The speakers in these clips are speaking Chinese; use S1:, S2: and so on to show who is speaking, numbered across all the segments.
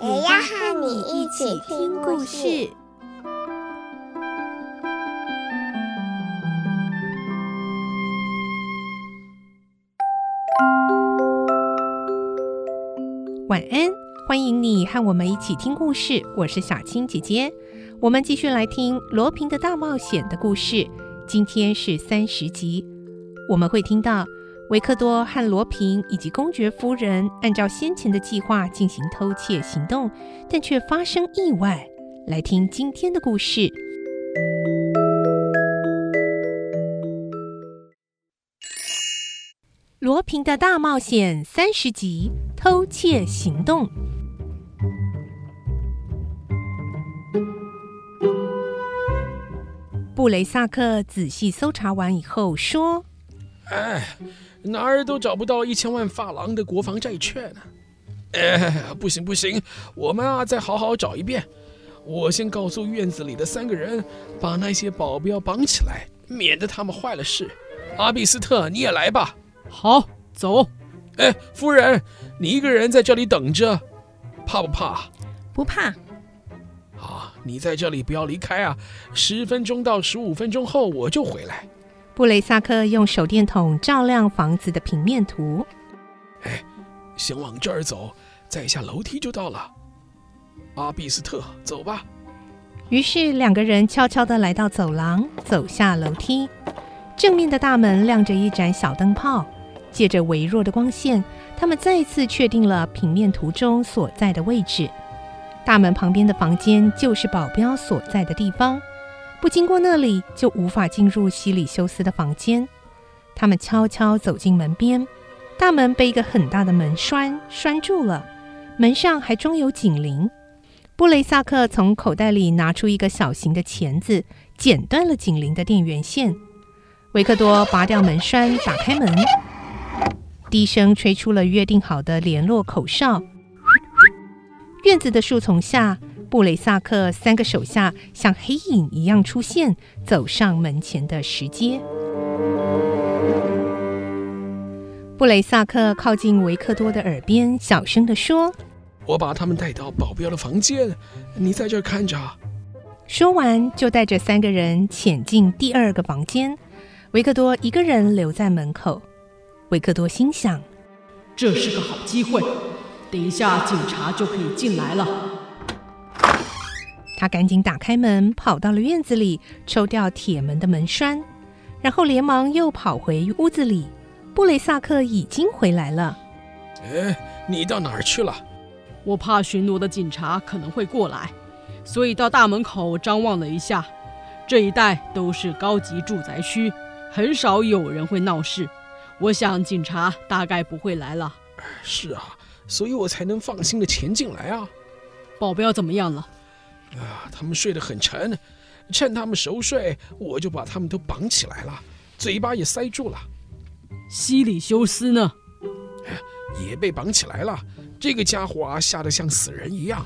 S1: 也要和你一起听故事。
S2: 晚安，欢迎你和我们一起听故事。我是小青姐姐，我们继续来听罗平的大冒险的故事。今天是三十集，我们会听到维克多和罗平以及公爵夫人按照先前的计划进行偷窃行动，但却发生意外。来听今天的故事，《罗平的大冒险》三十集。偷窃行动。布雷萨克仔细搜查完以后说：“
S3: 哎，哪儿都找不到一千万法郎的国防债券呢。哎，不行不行，我们啊再好好找一遍。我先告诉院子里的三个人，把那些保镖绑起来，免得他们坏了事。阿比斯特，你也来吧。
S4: 好，走。
S3: 哎，夫人。”你一个人在这里等着，怕不怕？
S4: 不怕。
S3: 好，你在这里不要离开啊！十分钟到十五分钟后我就回来。
S2: 布雷萨克用手电筒照亮房子的平面图。
S3: 哎，先往这儿走，再下楼梯就到了。阿比斯特，走吧。
S2: 于是两个人悄悄地来到走廊，走下楼梯。正面的大门亮着一盏小灯泡。借着微弱的光线，他们再次确定了平面图中所在的位置。大门旁边的房间就是保镖所在的地方，不经过那里就无法进入西里修斯的房间。他们悄悄走进门边，大门被一个很大的门栓拴住了，门上还装有警铃。布雷萨克从口袋里拿出一个小型的钳子，剪断了警铃的电源线。维克多拔掉门栓，打开门。低声吹出了约定好的联络口哨。院子的树丛下，布雷萨克三个手下像黑影一样出现，走上门前的石阶。布雷萨克靠近维克多的耳边，小声地说：“
S3: 我把他们带到保镖的房间，你在这儿看着。”
S2: 说完，就带着三个人潜进第二个房间，维克多一个人留在门口。维克多心想：“
S4: 这是个好机会，等一下警察就可以进来了。”
S2: 他赶紧打开门，跑到了院子里，抽掉铁门的门栓，然后连忙又跑回屋子里。布雷萨克已经回来了。
S3: “哎，你到哪儿去了？”“
S4: 我怕巡逻的警察可能会过来，所以到大门口张望了一下。这一带都是高级住宅区，很少有人会闹事。”我想警察大概不会来了。
S3: 是啊，所以我才能放心的潜进来啊。
S4: 保镖怎么样了？
S3: 啊，他们睡得很沉，趁他们熟睡，我就把他们都绑起来了，嘴巴也塞住了。
S4: 西里修斯呢？
S3: 也被绑起来了。这个家伙啊，吓得像死人一样。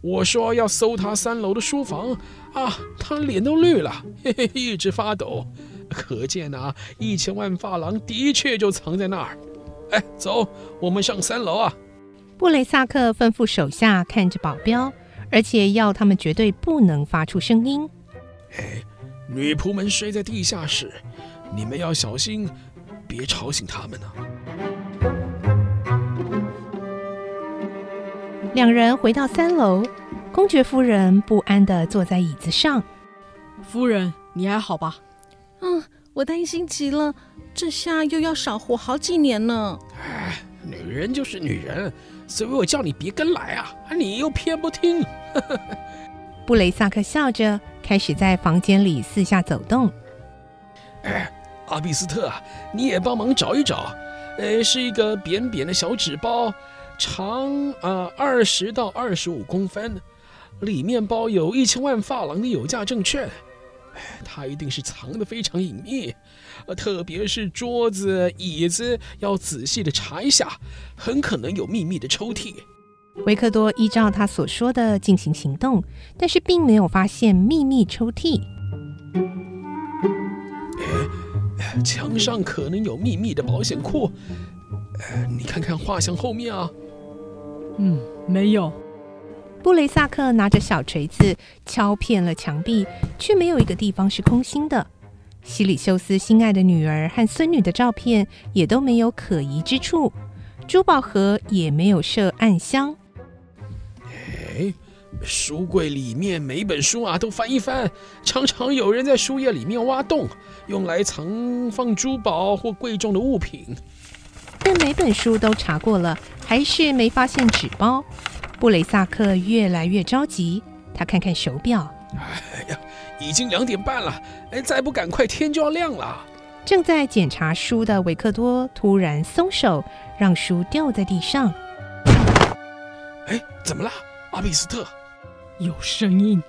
S3: 我说要搜他三楼的书房啊，他脸都绿了，嘿嘿，一直发抖。可见啊，一千万发廊的确就藏在那儿。哎，走，我们上三楼啊！
S2: 布雷萨克吩咐手下看着保镖，而且要他们绝对不能发出声音。
S3: 哎，女仆们睡在地下室，你们要小心，别吵醒他们呢、啊。
S2: 两人回到三楼，公爵夫人不安地坐在椅子上。
S4: 夫人，你还好吧？
S5: 嗯，我担心极了，这下又要少活好几年呢。
S3: 哎，女人就是女人，所以我叫你别跟来啊，你又偏不听。
S2: 布雷萨克笑着，开始在房间里四下走动。
S3: 哎，阿比斯特，你也帮忙找一找。呃，是一个扁扁的小纸包，长啊二十到二十五公分，里面包有一千万法郎的有价证券。它一定是藏得非常隐秘，呃，特别是桌子、椅子，要仔细的查一下，很可能有秘密的抽屉。
S2: 维克多依照他所说的进行行动，但是并没有发现秘密抽屉。
S3: 哎，墙上可能有秘密的保险库。哎，你看看画像后面啊。
S4: 嗯，没有。
S2: 布雷萨克拿着小锤子敲遍了墙壁，却没有一个地方是空心的。西里修斯心爱的女儿和孙女的照片也都没有可疑之处，珠宝盒也没有设暗箱。
S3: 哎，书柜里面每本书啊都翻一翻，常常有人在书页里面挖洞，用来藏放珠宝或贵重的物品。
S2: 但每本书都查过了，还是没发现纸包。布雷萨克越来越着急，他看看手表，
S3: 哎呀，已经两点半了，哎，再不赶快，天就要亮了。
S2: 正在检查书的维克多突然松手，让书掉在地上。
S3: 哎，怎么了，阿比斯特？
S4: 有声音。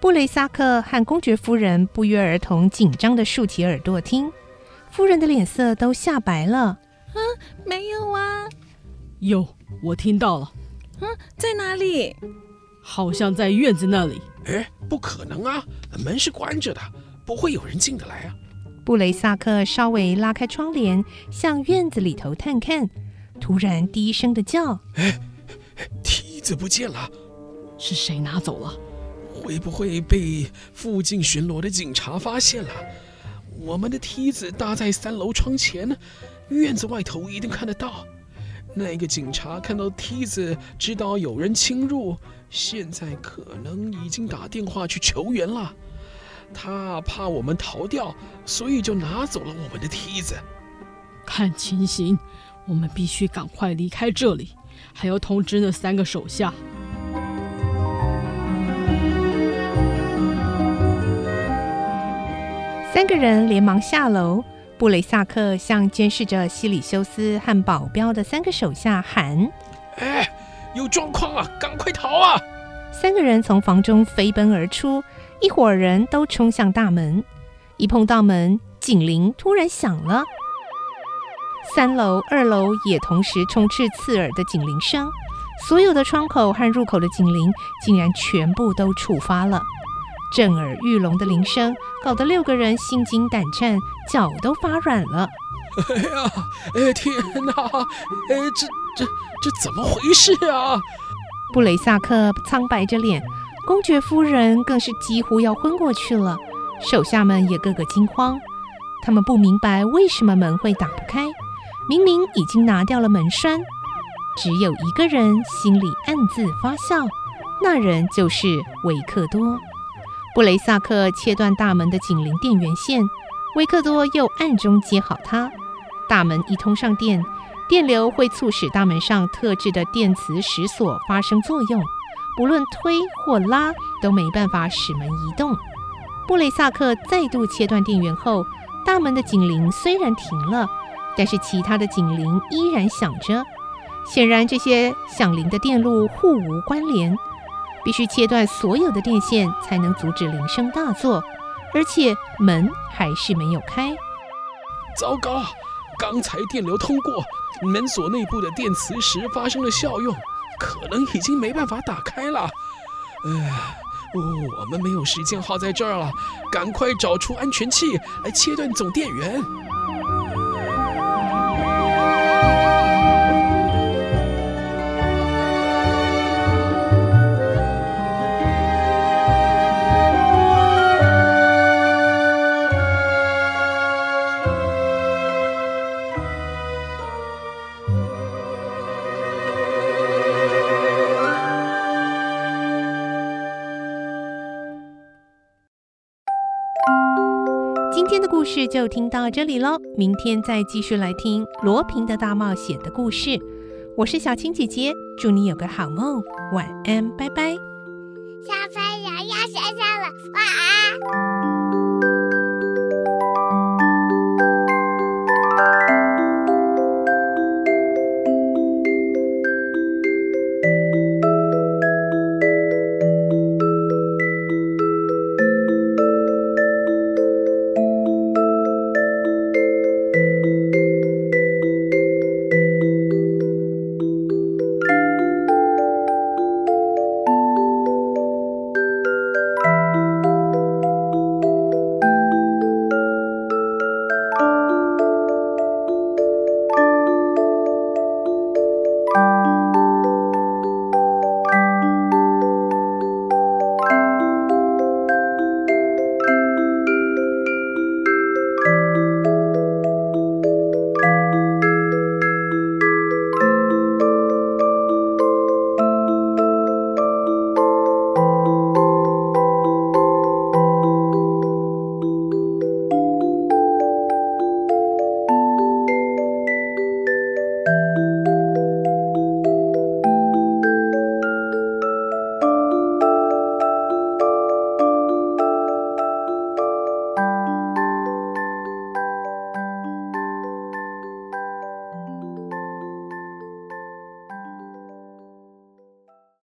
S2: 布雷萨克和公爵夫人不约而同紧张地竖起耳朵听，夫人的脸色都吓白了。
S5: 啊，没有啊。
S4: 有，我听到了。
S5: 嗯，在哪里？
S4: 好像在院子那里。
S3: 哎，不可能啊，门是关着的，不会有人进得来啊。
S2: 布雷萨克稍微拉开窗帘，向院子里头探看，突然低声的叫：“
S3: 哎，梯子不见了，
S4: 是谁拿走了？
S3: 会不会被附近巡逻的警察发现了？我们的梯子搭在三楼窗前，院子外头一定看得到。”那个警察看到梯子，知道有人侵入，现在可能已经打电话去求援了。他怕我们逃掉，所以就拿走了我们的梯子。
S4: 看情形，我们必须赶快离开这里，还要通知那三个手下。
S2: 三个人连忙下楼。布雷萨克向监视着西里修斯和保镖的三个手下喊：“
S3: 哎，有状况啊，赶快逃啊！”
S2: 三个人从房中飞奔而出，一伙人都冲向大门。一碰到门，警铃突然响了。三楼、二楼也同时充斥刺耳的警铃声，所有的窗口和入口的警铃竟然全部都触发了。震耳欲聋的铃声，搞得六个人心惊胆战，脚都发软了。
S3: 哎呀，哎天哪！哎，这这这怎么回事啊？
S2: 布雷萨克苍白着脸，公爵夫人更是几乎要昏过去了。手下们也个个惊慌，他们不明白为什么门会打不开，明明已经拿掉了门栓。只有一个人心里暗自发笑，那人就是维克多。布雷萨克切断大门的警铃电源线，维克多又暗中接好它。大门一通上电，电流会促使大门上特制的电磁石锁发生作用，不论推或拉都没办法使门移动。布雷萨克再度切断电源后，大门的警铃虽然停了，但是其他的警铃依然响着。显然，这些响铃的电路互无关联。必须切断所有的电线，才能阻止铃声大作，而且门还是没有开。
S3: 糟糕！刚才电流通过门锁内部的电磁石发生了效用，可能已经没办法打开了。哎，我们没有时间耗在这儿了，赶快找出安全器来切断总电源。
S2: 今天的故事就听到这里喽，明天再继续来听罗平的大冒险的故事。我是小青姐姐，祝你有个好梦，晚安，拜拜。